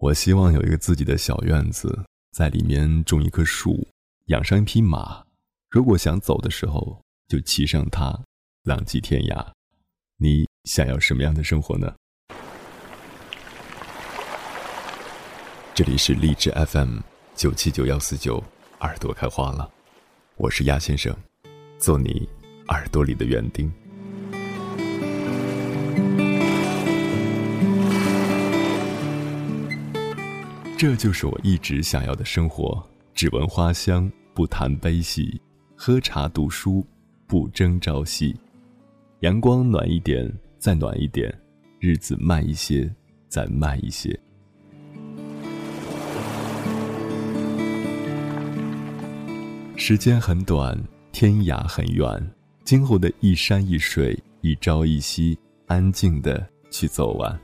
我希望有一个自己的小院子，在里面种一棵树，养上一匹马。如果想走的时候，就骑上它，浪迹天涯。你想要什么样的生活呢？这里是荔枝 FM 九七九幺四九，耳朵开花了。我是鸭先生，做你耳朵里的园丁。这就是我一直想要的生活，只闻花香，不谈悲喜；喝茶读书，不争朝夕。阳光暖一点，再暖一点；日子慢一些，再慢一些。时间很短，天涯很远，今后的一山一水，一朝一夕，安静的去走完。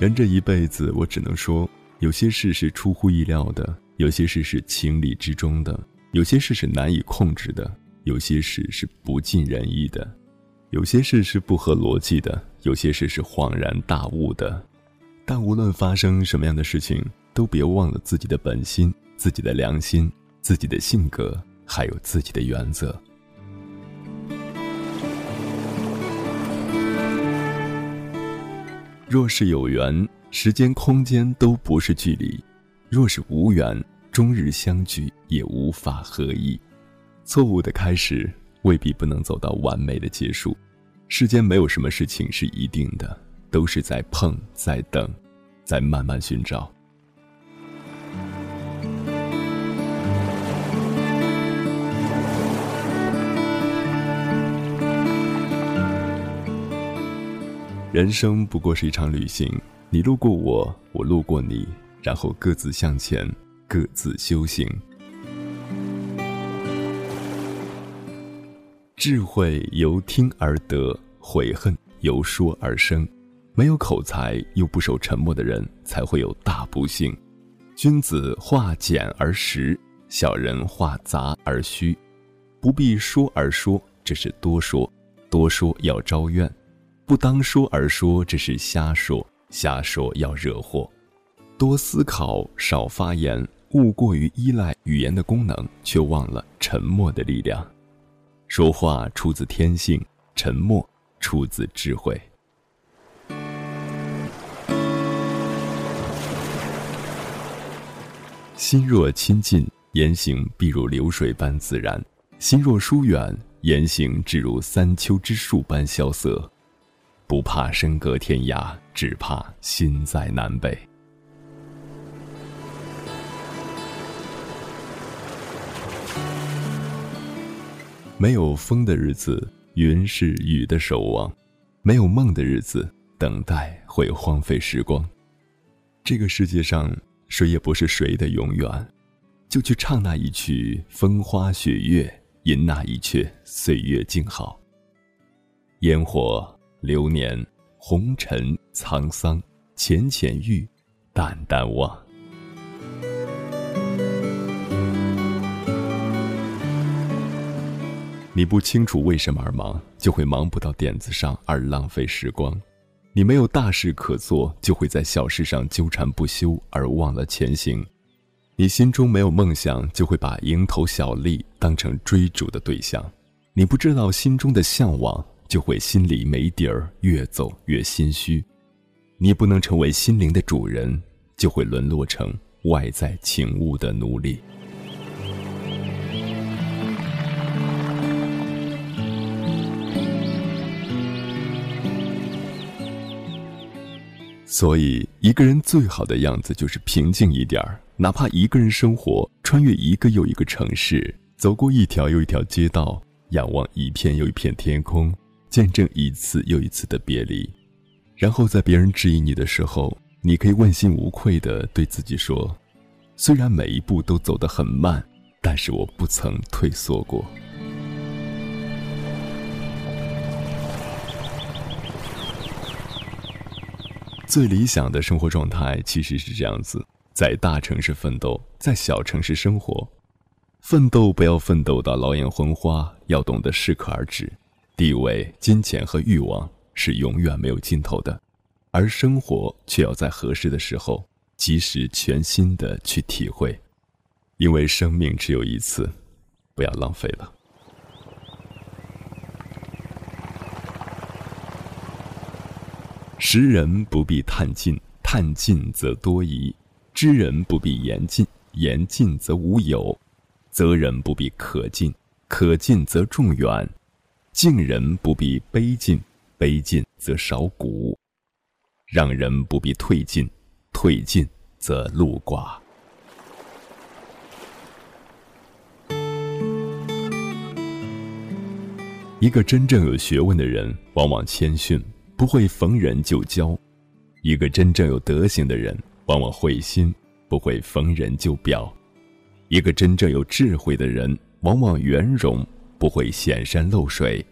人这一辈子，我只能说，有些事是出乎意料的，有些事是情理之中的，有些事是难以控制的，有些事是不尽人意的，有些事是不合逻辑的，有些事是恍然大悟的。但无论发生什么样的事情，都别忘了自己的本心、自己的良心、自己的性格，还有自己的原则。若是有缘，时间空间都不是距离；若是无缘，终日相聚也无法合一。错误的开始未必不能走到完美的结束。世间没有什么事情是一定的，都是在碰，在等，在慢慢寻找。人生不过是一场旅行，你路过我，我路过你，然后各自向前，各自修行。智慧由听而得，悔恨由说而生。没有口才又不守沉默的人，才会有大不幸。君子化简而实，小人化杂而虚。不必说而说，这是多说；多说要招怨。不当说而说，这是瞎说；瞎说要惹祸。多思考，少发言，勿过于依赖语言的功能，却忘了沉默的力量。说话出自天性，沉默出自智慧。心若亲近，言行必如流水般自然；心若疏远，言行只如三秋之树般萧瑟。不怕身隔天涯，只怕心在南北。没有风的日子，云是雨的守望；没有梦的日子，等待会荒废时光。这个世界上，谁也不是谁的永远，就去唱那一曲风花雪月，吟那一阙岁月静好。烟火。流年，红尘沧桑，浅浅遇，淡淡忘。你不清楚为什么而忙，就会忙不到点子上而浪费时光；你没有大事可做，就会在小事上纠缠不休而忘了前行；你心中没有梦想，就会把蝇头小利当成追逐的对象；你不知道心中的向往。就会心里没底儿，越走越心虚。你不能成为心灵的主人，就会沦落成外在情物的奴隶。所以，一个人最好的样子就是平静一点儿，哪怕一个人生活，穿越一个又一个城市，走过一条又一条街道，仰望一片又一片天空。见证一次又一次的别离，然后在别人质疑你的时候，你可以问心无愧的对自己说：“虽然每一步都走得很慢，但是我不曾退缩过。”最理想的生活状态其实是这样子：在大城市奋斗，在小城市生活。奋斗不要奋斗到老眼昏花，要懂得适可而止。地位、金钱和欲望，是永远没有尽头的，而生活却要在合适的时候，及时全新的去体会，因为生命只有一次，不要浪费了。识人不必探尽，探尽则多疑；知人不必言尽，言尽则无有；责人不必可尽，可尽则众远；敬人不必卑尽，卑尽则少古；让人不必退尽，退尽则路寡。一个真正有学问的人，往往谦逊。不会逢人就教，一个真正有德行的人，往往会心；不会逢人就表，一个真正有智慧的人，往往圆融；不会显山露水，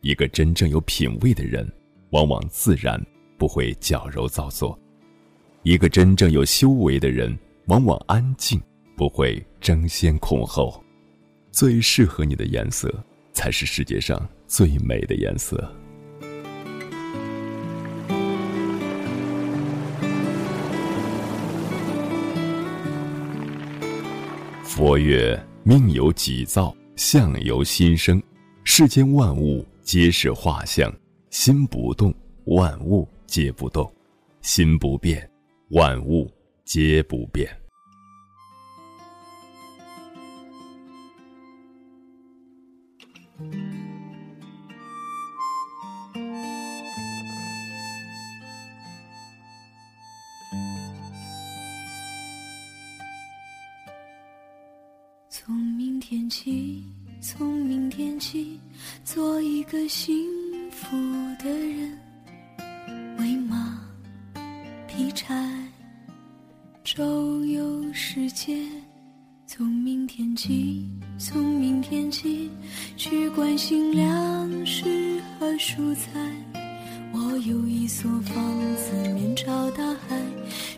一个真正有品味的人，往往自然；不会矫揉造作，一个真正有修为的人，往往安静；不会争先恐后。最适合你的颜色，才是世界上最美的颜色。佛曰：“命由己造，相由心生。世间万物皆是画像，心不动，万物皆不动；心不变，万物皆不变。”起，从明天起，做一个幸福的人，喂马，劈柴，周游世界。从明天起，从明天起，去关心粮食和蔬菜。我有一所房子，面朝大海，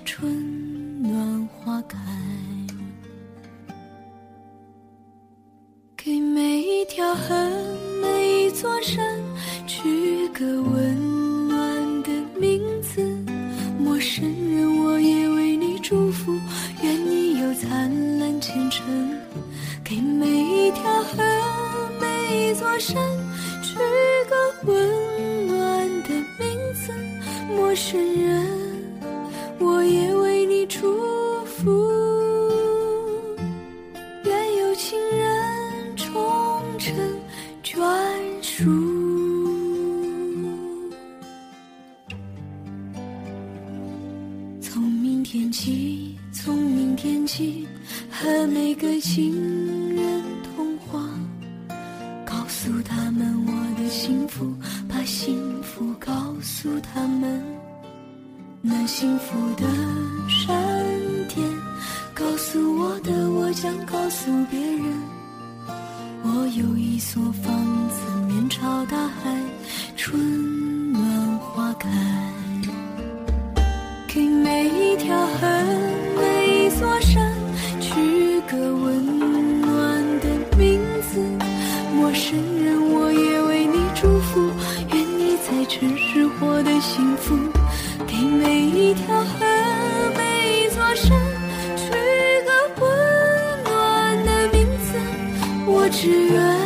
春暖花开。要和，每一座山，取个吻诉他们我的幸福，把幸福告诉他们。那幸福的闪电，告诉我的，我将告诉别人。我有一所房子，面朝大海，春一条河，每一座山，取个温暖的名字，我只愿。